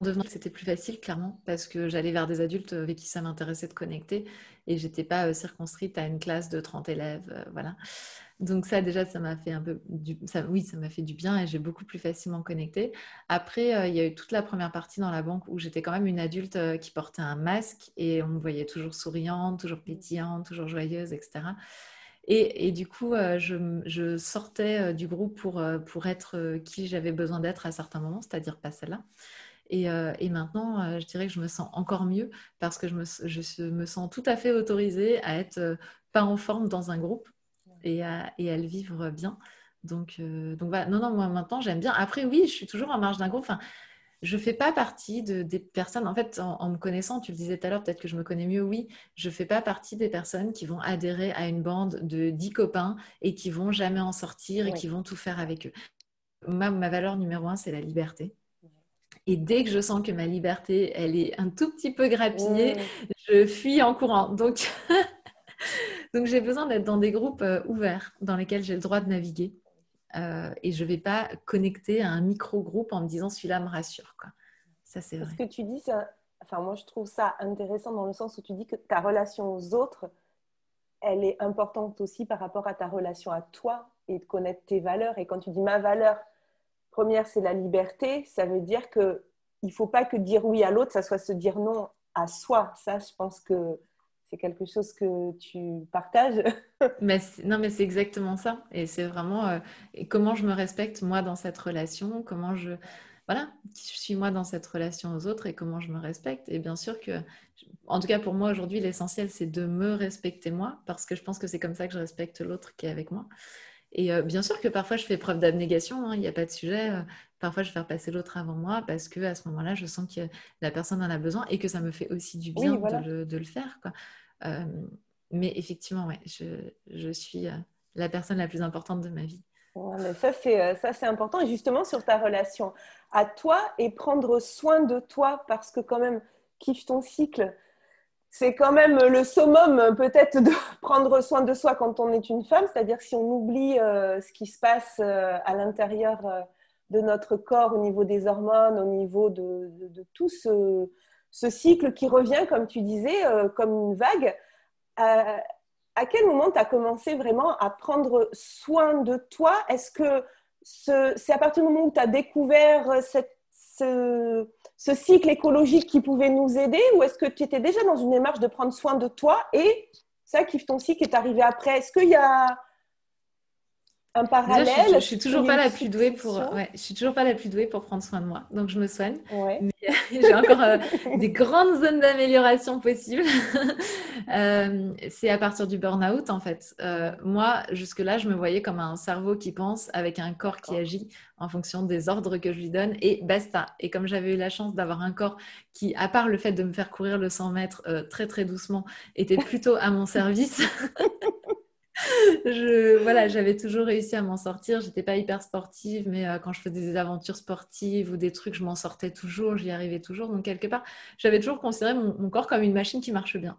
devenant c'était plus facile, clairement, parce que j'allais vers des adultes avec qui ça m'intéressait de connecter et j'étais pas euh, circonscrite à une classe de 30 élèves. Euh, voilà. Donc ça, déjà, ça m'a fait un peu du... ça, oui, ça fait du bien et j'ai beaucoup plus facilement connecté. Après, euh, il y a eu toute la première partie dans la banque où j'étais quand même une adulte qui portait un masque et on me voyait toujours souriante, toujours pétillante, toujours joyeuse, etc. Et, et, du coup, je, je, sortais du groupe pour, pour être qui j'avais besoin d'être à certains moments, c'est-à-dire pas celle-là. Euh, et, maintenant, euh, je dirais que je me sens encore mieux parce que je me, je me sens tout à fait autorisée à être euh, pas en forme dans un groupe et à, et à le vivre bien. Donc, donc voilà. non, non, moi maintenant, j'aime bien. Après, oui, je suis toujours en marge d'un groupe. Enfin, je ne fais pas partie de, des personnes, en fait, en, me connaissant, tu le disais tout à l'heure, peut-être que je me connais mieux, oui, je ne fais pas partie des personnes qui vont adhérer à une bande de 10 copains et qui vont jamais en sortir et qui vont tout faire avec eux. Ma, ma valeur numéro un, c'est la liberté. Et dès que je sens que ma liberté, elle est un tout petit peu grappillée, je fuis en courant. Donc, Donc j'ai besoin d'être dans des groupes euh, ouverts dans lesquels j'ai le droit de naviguer. Euh, et je ne vais pas connecter à un micro-groupe en me disant celui-là me rassure. Quoi. Ça, c'est vrai. Ce que tu dis, ça... enfin, moi, je trouve ça intéressant dans le sens où tu dis que ta relation aux autres elle est importante aussi par rapport à ta relation à toi et de connaître tes valeurs. Et quand tu dis ma valeur première, c'est la liberté, ça veut dire que il faut pas que dire oui à l'autre, ça soit se dire non à soi. Ça, je pense que c'est quelque chose que tu partages. mais non, mais c'est exactement ça. Et c'est vraiment euh, comment je me respecte moi dans cette relation, comment je voilà, je suis moi dans cette relation aux autres et comment je me respecte. Et bien sûr que, en tout cas pour moi aujourd'hui, l'essentiel c'est de me respecter moi parce que je pense que c'est comme ça que je respecte l'autre qui est avec moi. Et euh, bien sûr que parfois je fais preuve d'abnégation, hein, il n'y a pas de sujet. Euh, parfois je vais faire passer l'autre avant moi parce que à ce moment-là, je sens que la personne en a besoin et que ça me fait aussi du bien de, le, faire. Quoi. Euh, mais effectivement, ouais, je, je, suis la personne la plus importante de ma vie. mais ça, c'est, ça, c'est important. Et justement, sur ta relation à toi et prendre soin de toi parce que quand même, kiffe ton cycle c'est quand même le summum peut-être de prendre soin de soi quand on est une femme, c'est-à-dire si on oublie euh, ce qui se passe euh, à l'intérieur euh, de notre corps au niveau des hormones, au niveau de, tout ce, cycle qui revient, comme tu disais, comme une vague. à quel moment tu as commencé vraiment à prendre soin de toi? Est-ce que c'est à partir du moment où tu as découvert cette, ce, cycle écologique qui pouvait nous aider ou est-ce que tu étais déjà dans une démarche de prendre soin de toi et ça, kiffe ton cycle est arrivé après. Est-ce qu'il y a un parallèle je, suis, toujours pas la plus douée pour. je suis toujours pas la plus douée pour prendre soin de moi, donc je me soigne. j'ai encore euh, des grandes zones d'amélioration possibles. Euh, c'est à partir du burn-out en fait. Euh, moi, jusque là, je me voyais comme un cerveau qui pense avec un corps qui agit en fonction des ordres que je lui donne et basta. Et comme j'avais eu la chance d'avoir un corps qui, à part le fait de me faire courir le 100 mètres très très doucement, était plutôt à mon service. Je, voilà, j'avais toujours réussi à m'en sortir. J'étais pas hyper sportive, mais euh, quand je faisais des aventures sportives ou des trucs, je m'en sortais toujours, j'y arrivais toujours. Donc, quelque part, j'avais toujours considéré mon, corps comme une machine qui marche bien.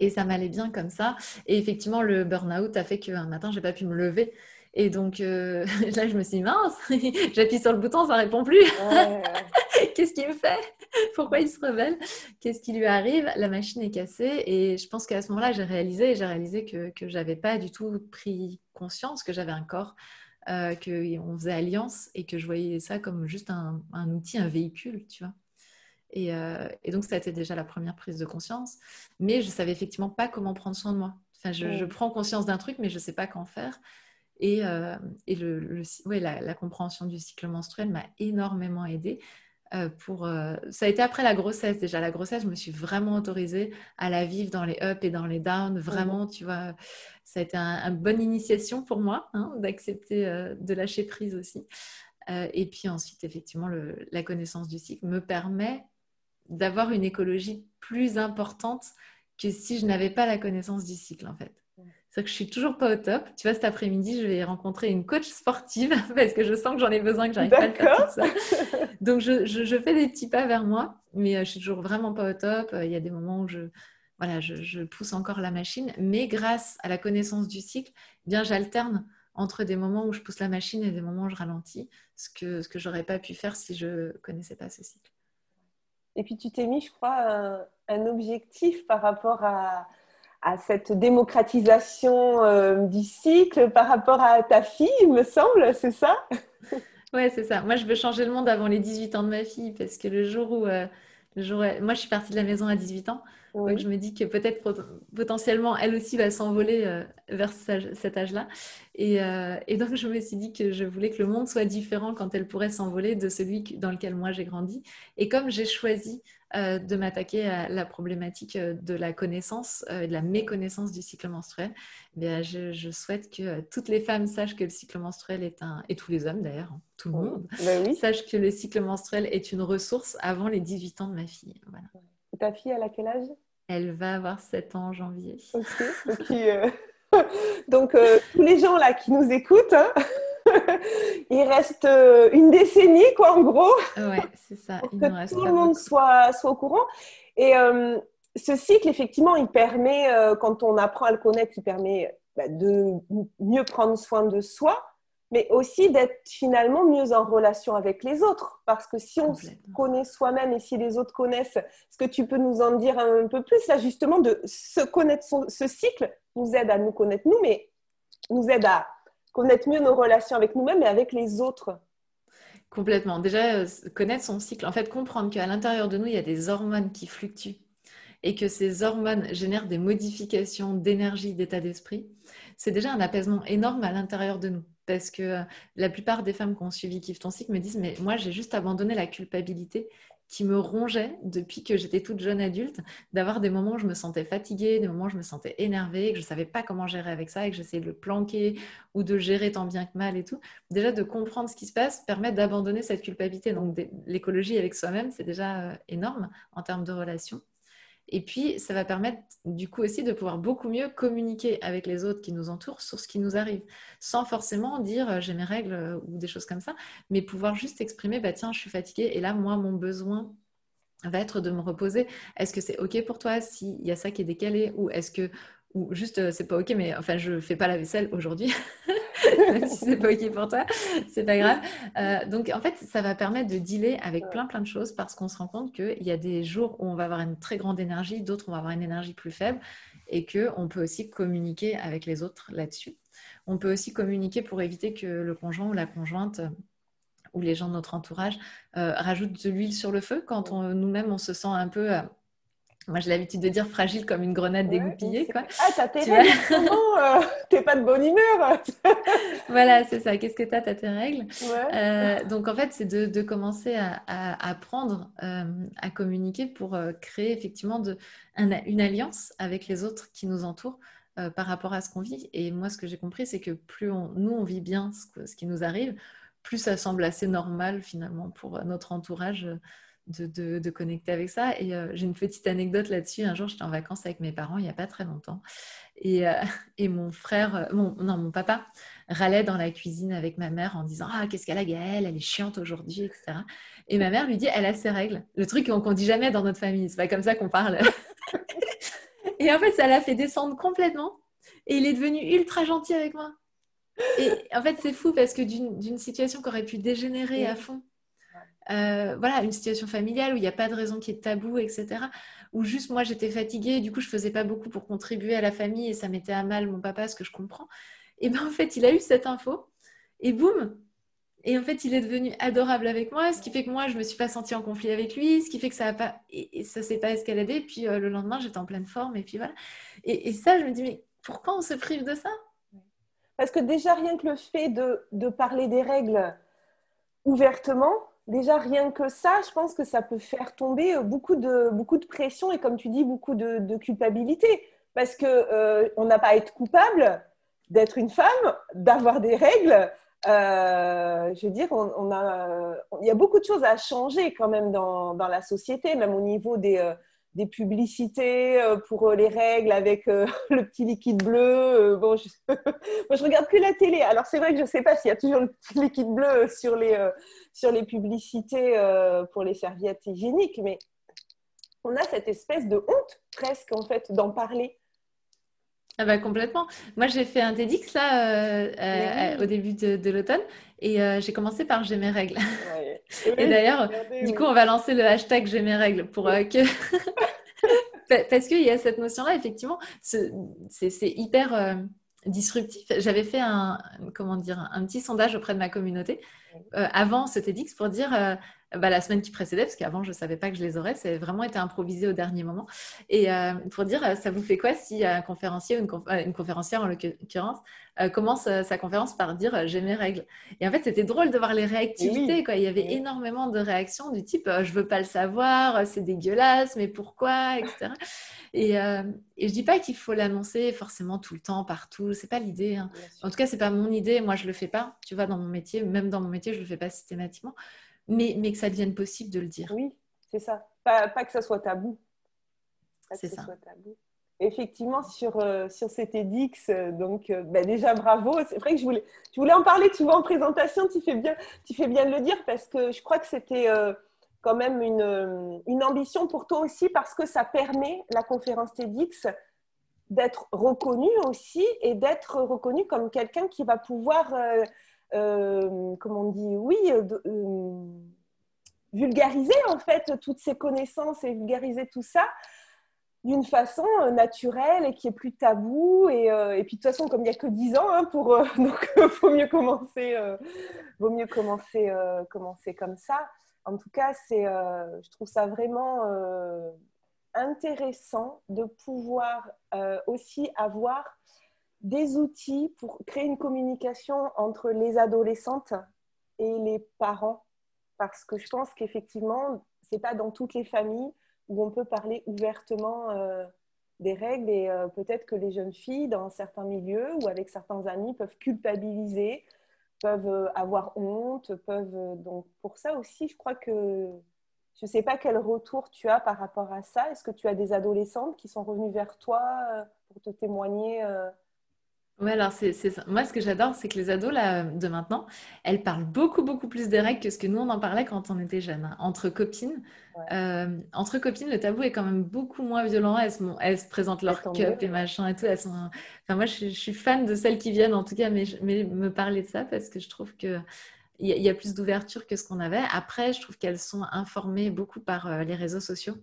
Et ça m'allait bien comme ça. Et effectivement, le burn-out a fait qu'un matin, j'ai pas pu me lever. Et donc euh, là, je me suis dit, mince, j'appuie sur le bouton, ça répond plus. Qu'est-ce qu'il me fait? Pourquoi il se rebelle? Qu'est-ce qui lui arrive? La machine est cassée. Et je pense qu'à ce moment-là, j'ai réalisé, j'ai réalisé que, que je n'avais pas du tout pris conscience que j'avais un corps, euh, qu'on faisait alliance et que je voyais ça comme juste un, un outil, un véhicule, tu vois? Et, euh, et, donc, ça a été déjà la première prise de conscience. Mais je ne savais effectivement pas comment prendre soin de moi. Enfin, je, je prends conscience d'un truc, mais je ne sais pas qu'en faire. Et, euh, et le, ouais, la, compréhension du cycle menstruel m'a énormément aidée. Euh, pour, euh, ça a été après la grossesse déjà. La grossesse, je me suis vraiment autorisée à la vivre dans les ups et dans les downs. Vraiment, tu vois, ça a été une bonne initiation pour moi hein, d'accepter de lâcher prise aussi. et puis ensuite, effectivement, le, la connaissance du cycle me permet d'avoir une écologie plus importante que si je n'avais pas la connaissance du cycle en fait. C'est que je suis toujours pas au top. Tu vois, cet après-midi, je vais rencontrer une coach sportive parce que je sens que j'en ai besoin, que j'arrive pas à le faire tout ça. Donc, je, je, fais des petits pas vers moi, mais euh, je suis toujours vraiment pas au top. Euh, il y a des moments où je, voilà, je, je pousse encore la machine, mais grâce à la connaissance du cycle, eh bien, j'alterne entre des moments où je pousse la machine et des moments où je ralentis, ce que ce que j'aurais pas pu faire si je connaissais pas ce cycle. Et puis, tu t'es mis, je crois, un objectif par rapport à à cette démocratisation euh, du cycle par rapport à ta fille, il me semble, c'est ça? Ouais, c'est ça. Moi, je veux changer le monde avant les 18 ans de ma fille parce que le jour où, euh, le jour moi, je suis partie de la maison à 18 ans, donc je me dis que peut-être potentiellement elle aussi va s'envoler euh, vers cet âge-là. Et, et, donc, je me suis dit que je voulais que le monde soit différent quand elle pourrait s'envoler de celui dans lequel moi j'ai grandi. Et comme j'ai choisi euh, de m'attaquer à la problématique euh, de la connaissance euh, et de la méconnaissance du cycle menstruel, eh je, souhaite que toutes les femmes sachent que le cycle menstruel est un, et tous les hommes d'ailleurs, hein, tout le monde, ben sachent que le cycle menstruel est une ressource avant les 18 ans de ma fille. Ta fille, elle a quel âge? Elle va avoir 7 ans en janvier. Donc, tous les gens là qui nous écoutent, hein, il reste euh, une décennie, quoi, en gros. Ouais, c'est ça. Pour que tout le monde soit, soit au courant. Et euh, ce cycle, effectivement, il permet, euh, quand on apprend à le connaître, il permet bah, de mieux prendre soin de soi. mais aussi d'être finalement mieux en relation avec les autres. Parce que si on se connaît soi-même et si les autres connaissent, est-ce que tu peux nous en dire un peu plus là justement de se connaître ce cycle nous aide à nous connaître nous, mais nous aide à connaître mieux nos relations avec nous-mêmes et avec les autres. Complètement. Déjà, euh, connaître son cycle. En fait, comprendre qu'à l'intérieur de nous, il y a des hormones qui fluctuent et que ces hormones génèrent des modifications d'énergie, d'état d'esprit, c'est déjà un apaisement énorme à l'intérieur de nous. Parce que euh, la plupart des femmes qui ont suivi Kiffe ton cycle me disent Mais moi, j'ai juste abandonné la culpabilité qui me rongeait depuis que j'étais toute jeune adulte, d'avoir des moments où je me sentais fatiguée, des moments où je me sentais énervée, que je ne savais pas comment gérer avec ça et que j'essayais de le planquer ou de gérer tant bien que mal et tout. Déjà, de comprendre ce qui se passe permet d'abandonner cette culpabilité. Donc, l'écologie avec soi-même, c'est déjà euh, énorme en termes de relations. Et puis, ça va permettre du coup aussi de pouvoir beaucoup mieux communiquer avec les autres qui nous entourent sur ce qui nous arrive, sans forcément dire euh, j'ai mes règles euh, ou des choses comme ça, mais pouvoir juste exprimer bah tiens, je suis fatiguée et là, moi, mon besoin va être de me reposer. Est-ce que c'est OK pour toi? S'il y a ça qui est décalé ou est-ce que ou juste euh, c'est pas ok mais enfin je fais pas la vaisselle aujourd'hui. Même si c'est pas ok pour toi c'est pas grave. Euh, donc en fait ça va permettre de dealer avec plein plein de choses parce qu'on se rend compte qu'il y a des jours où on va avoir une très grande énergie d'autres on va avoir une énergie plus faible et que on peut aussi communiquer avec les autres là-dessus. On peut aussi communiquer pour éviter que le conjoint ou la conjointe ou les gens de notre entourage euh, rajoutent de l'huile sur le feu quand nous-mêmes on se sent un peu moi, j'ai l'habitude de dire fragile comme une grenade dégoupillée. Quoi. Ah, t'as tes règles, euh, T'es pas de bonne humeur Voilà, c'est ça. Qu'est-ce que t'as? T'as tes règles? Euh, donc, en fait, c'est de, commencer à, apprendre à à communiquer pour euh, créer effectivement de, une alliance avec les autres qui nous entourent par rapport à ce qu'on vit. Et moi, ce que j'ai compris, c'est que plus nous, on vit bien ce, ce, qui nous arrive, plus ça semble assez normal finalement pour notre entourage de, connecter avec ça. Et euh, j'ai une petite anecdote là-dessus. Un jour, j'étais en vacances avec mes parents, il n'y a pas très longtemps. Et, euh, et mon frère, euh, mon, non, mon papa râlait dans la cuisine avec ma mère en disant Ah, qu'est-ce qu'elle a, Gaëlle? Elle est chiante aujourd'hui, etc. Et ma mère lui dit Elle a ses règles. Le truc qu'on ne dit jamais dans notre famille. C'est pas comme ça qu'on parle. et en fait, ça l'a fait descendre complètement. Et il est devenu ultra gentil avec moi. Et en fait, c'est fou parce que d'une situation qui aurait pu dégénérer à fond, euh, voilà, une situation familiale où il n'y a pas de raison ait de tabou, etc. Ou juste moi j'étais fatiguée, du coup je faisais pas beaucoup pour contribuer à la famille et ça mettait à mal mon papa, ce que je comprends. Et bien en fait il a eu cette info et boum Et en fait il est devenu adorable avec moi, ce qui fait que moi je me suis pas sentie en conflit avec lui, ce qui fait que ça a pas et, ça s'est pas escaladé. Puis euh, le lendemain j'étais en pleine forme et puis voilà. Et, ça je me dis mais pourquoi on se prive de ça? Parce que déjà rien que le fait de, de parler des règles ouvertement, déjà rien que ça, je pense que ça peut faire tomber euh, beaucoup de, beaucoup de pression et comme tu dis, beaucoup de, culpabilité. Parce qu'on euh, n'a pas à être coupable d'être une femme, d'avoir des règles. Euh, je veux dire, on, a, il y a beaucoup de choses à changer quand même dans, dans la société, même au niveau des, des publicités pour les règles avec le petit liquide bleu. Bon, je... Moi, je regarde que la télé. Alors, c'est vrai que je ne sais pas s'il y a toujours le petit liquide bleu sur les, sur les publicités euh, pour les serviettes hygiéniques, mais on a cette espèce de honte presque en fait d'en parler. Ah bah complètement. Moi j'ai fait un TEDx là euh, euh, au début de, l'automne et j'ai commencé par j'ai mes règles. et d'ailleurs, du coup on va lancer le hashtag j'ai mes règles pour que parce qu'il y a cette notion-là, effectivement, c'est hyper disruptif. J'avais fait un, comment dire, un petit sondage auprès de ma communauté euh, avant ce TEDx pour dire euh, bah, la semaine qui précédait, parce qu'avant je ne savais pas que je les aurais, c'est vraiment été improvisé au dernier moment. Et euh, pour dire ça vous fait quoi si un conférencier ou une, conférencière en l'occurrence commence sa conférence par dire j'ai mes règles. Et en fait c'était drôle de voir les réactivités. Quoi. Il y avait énormément de réactions du type je veux pas le savoir, c'est dégueulasse, mais pourquoi, etc. Et, et je dis pas qu'il faut l'annoncer forcément tout le temps, partout. C'est pas l'idée. Hein. En tout cas, c'est pas mon idée. Moi, je le fais pas. Tu vois, dans mon métier, même dans mon métier, je le fais pas systématiquement. Mais, mais que ça devienne possible de le dire. Oui, c'est ça. Pas, pas, que ça soit tabou. C'est ça. tabou. Effectivement, sur, euh, sur cet EDX, euh, donc euh, bah, déjà bravo. C'est vrai que je voulais, je voulais en parler, tu vois, en présentation, tu fais bien, tu fais bien de le dire parce que je crois que c'était quand même une, une, ambition pour toi aussi parce que ça permet, la conférence TEDx, d'être reconnu aussi et d'être reconnu comme quelqu'un qui va pouvoir comment on dit, oui, vulgariser en fait toutes ces connaissances et vulgariser tout ça d'une façon euh, naturelle et qui est plus tabou. Et, euh, puis de toute façon, comme il n'y a que 10 ans, hein, pour, euh, donc vaut mieux commencer, vaut mieux commencer, commencer comme ça. En tout cas, c'est, je trouve ça vraiment intéressant de pouvoir aussi avoir des outils pour créer une communication entre les adolescentes et les parents. Parce que je pense qu'effectivement, ce n'est pas dans toutes les familles où on peut parler ouvertement euh, des règles et euh, peut-être que les jeunes filles, dans certains milieux ou avec certains amis, peuvent culpabiliser, peuvent euh, avoir honte, peuvent... Donc pour ça aussi, je crois que... Je ne sais pas quel retour tu as par rapport à ça. Est-ce que tu as des adolescentes qui sont revenues vers toi pour te témoigner Ouais, alors c'est, moi ce que j'adore, c'est que les ados là, de maintenant, elles parlent beaucoup beaucoup plus des règles que ce que nous on en parlait quand on était jeunes. Hein. Entre copines, euh, entre copines, le tabou est quand même beaucoup moins violent. Elles se, elles se présentent leur cup et machin et tout. Elles sont, enfin moi je, suis fan de celles qui viennent en tout cas, mais, mais me parler de ça parce que je trouve que il y, a plus d'ouverture que ce qu'on avait. Après, je trouve qu'elles sont informées beaucoup par euh, les réseaux sociaux.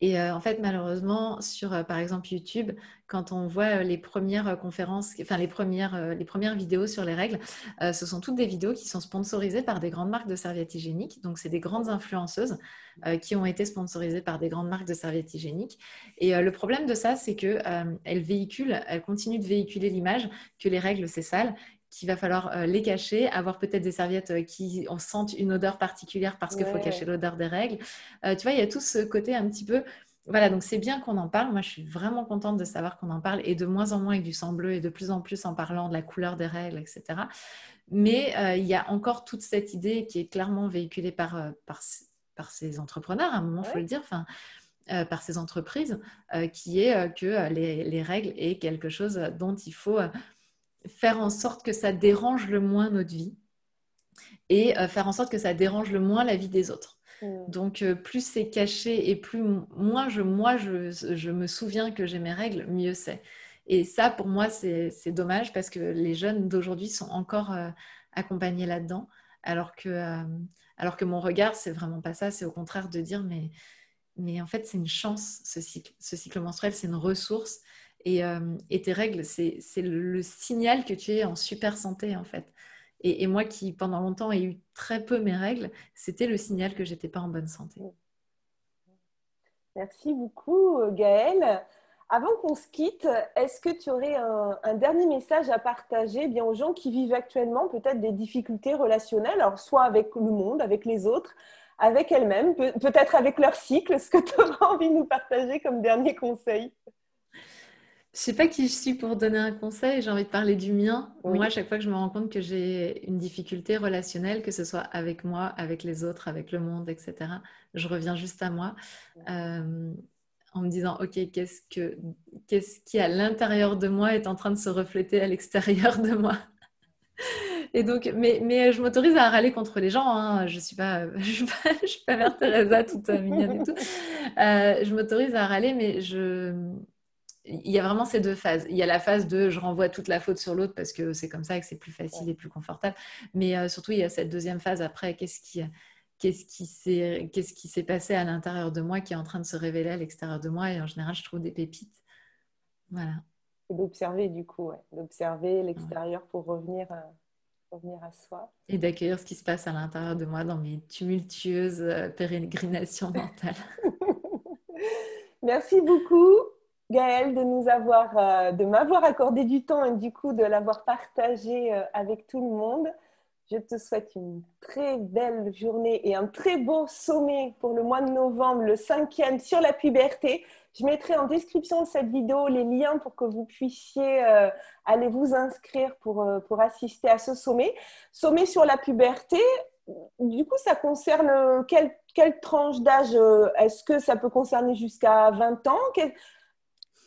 Et euh, en fait, malheureusement, sur euh, par exemple YouTube, quand on voit euh, les premières conférences, enfin les premières, les premières vidéos sur les règles, ce sont toutes des vidéos qui sont sponsorisées par des grandes marques de serviettes hygiéniques. Donc, c'est des grandes influenceuses qui ont été sponsorisées par des grandes marques de serviettes hygiéniques. Et le problème de ça, c'est qu'elles véhiculent, elles continuent de véhiculer l'image que les règles, c'est sale qu'il va falloir les cacher, avoir peut-être des serviettes qui sentent une odeur particulière parce qu'il faut cacher l'odeur des règles. tu vois, il y a tout ce côté un petit peu voilà, donc c'est bien qu'on en parle. Moi, je suis vraiment contente de savoir qu'on en parle et de moins en moins avec du sang bleu et de plus en plus en parlant de la couleur des règles, etc. Mais euh, il y a encore toute cette idée qui est clairement véhiculée par, euh, par, par ces entrepreneurs, à un moment, il faut le dire, enfin, euh, par ces entreprises, qui est que les, les, règles est quelque chose dont il faut faire en sorte que ça dérange le moins notre vie et faire en sorte que ça dérange le moins la vie des autres. Mm. Donc, euh, plus c'est caché et plus moi, je, moi je, me souviens que j'ai mes règles, mieux c'est. Et ça, pour moi, c'est dommage parce que les jeunes d'aujourd'hui sont encore euh, accompagnés là-dedans, alors que, euh, alors que mon regard, c'est vraiment pas ça. C'est au contraire de dire, mais, mais en fait, c'est une chance, ce cycle. Ce cycle menstruel, c'est une ressource. Et, et tes règles, c'est le signal que tu es en super santé, en fait. Et, moi qui, pendant longtemps, ai eu très peu mes règles, c'était le signal que j'étais pas en bonne santé. Merci beaucoup, Gaëlle. Avant qu'on se quitte, est-ce que tu aurais un, dernier message à partager bien, aux gens qui vivent actuellement peut-être des difficultés relationnelles, alors soit avec le monde, avec les autres, avec elles-mêmes, peut-être avec leur cycle, ce que tu auras envie de nous partager comme dernier conseil? Je sais pas qui je suis pour donner un conseil, j'ai envie de parler du mien. Moi, à chaque fois que je me rends compte que j'ai une difficulté relationnelle, que ce soit avec moi, avec les autres, avec le monde, etc., je reviens juste à moi euh, en me disant, OK, qu'est-ce, que, qu'est-ce qui à l'intérieur de moi est en train de se refléter à l'extérieur de moi? Et donc, mais, mais je m'autorise à râler contre les gens. Hein. Je ne suis, pas, je suis pas, je suis pas Mère Teresa toute mignonne et tout. Euh, je m'autorise à râler, mais je, il y a vraiment ces deux phases. Il y a la phase de je renvoie toute la faute sur l'autre parce que c'est comme ça et que c'est plus facile et plus confortable. Mais euh, surtout, il y a cette deuxième phase après, qu'est-ce qui, qu'est-ce qui s'est, qu'est-ce qui s'est passé à l'intérieur de moi qui est en train de se révéler à l'extérieur de moi. Et en général, je trouve des pépites. Voilà. Et d'observer du coup, d'observer l'extérieur pour revenir, euh, revenir à soi. Et d'accueillir ce qui se passe à l'intérieur de moi dans mes tumultueuses euh, pérégrinations mentales. Merci beaucoup. Gaëlle, de nous avoir, euh, de m'avoir accordé du temps et du coup de l'avoir partagé euh, avec tout le monde. Je te souhaite une très belle journée et un très beau sommet pour le mois de novembre, le cinquième sur la puberté. Je mettrai en description de cette vidéo les liens pour que vous puissiez euh, aller vous inscrire pour, pour assister à ce sommet. Sommet sur la puberté, du coup, ça concerne quelle, quelle tranche d'âge Est-ce que ça peut concerner jusqu'à 20 ans?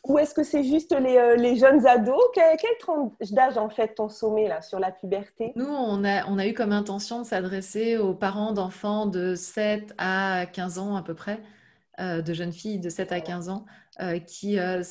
Ou est-ce que c'est juste les, euh, jeunes ados? Quel, tranche d'âge en fait ton sommet là sur la puberté? Nous, on a, on a eu comme intention de s'adresser aux parents d'enfants de 7 à 15 ans à peu près. Euh, de jeunes filles de 7 à 15 ans euh, qui, euh,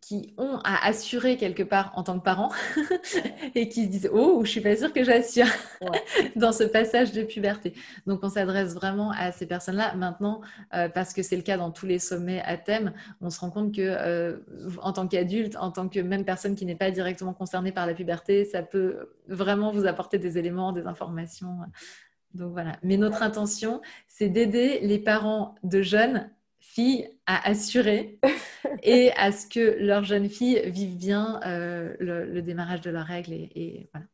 qui ont à assurer quelque part en tant que parents et qui se disent Oh, je suis pas sûre que j'assure dans ce passage de puberté. Donc, on s'adresse vraiment à ces personnes-là. Maintenant, parce que c'est le cas dans tous les sommets à thème, on se rend compte que en tant qu'adulte, en tant que même personne qui n'est pas directement concernée par la puberté, ça peut vraiment vous apporter des éléments, des informations. Donc voilà. Mais notre intention, c'est d'aider les parents de jeunes filles à assurer et à ce que leurs jeunes filles vivent bien euh, le, démarrage de leurs règles. Et, voilà.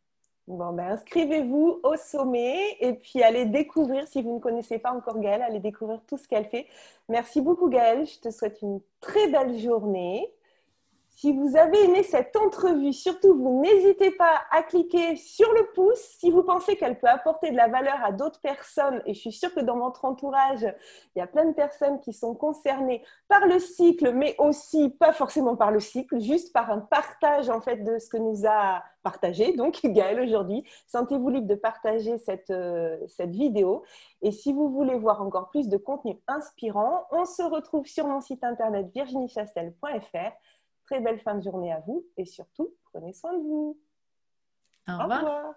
Bon, ben, inscrivez-vous au sommet et puis allez découvrir, si vous ne connaissez pas encore Gaëlle, allez découvrir tout ce qu'elle fait. Merci beaucoup Gaëlle, je te souhaite une très belle journée. Si vous avez aimé cette entrevue, surtout, vous n'hésitez pas à cliquer sur le pouce si vous pensez qu'elle peut apporter de la valeur à d'autres personnes. Et je suis sûre que dans votre entourage, il y a plein de personnes qui sont concernées par le cycle, mais aussi pas forcément par le cycle, juste par un partage en fait de ce que nous a partagé. Donc, Gaëlle, aujourd'hui, sentez-vous libre de partager cette, euh, cette vidéo. Et si vous voulez voir encore plus de contenu inspirant, on se retrouve sur mon site internet virginiechastel.fr Très belle fin de journée à vous et surtout, prenez soin de vous. Au revoir. Au revoir.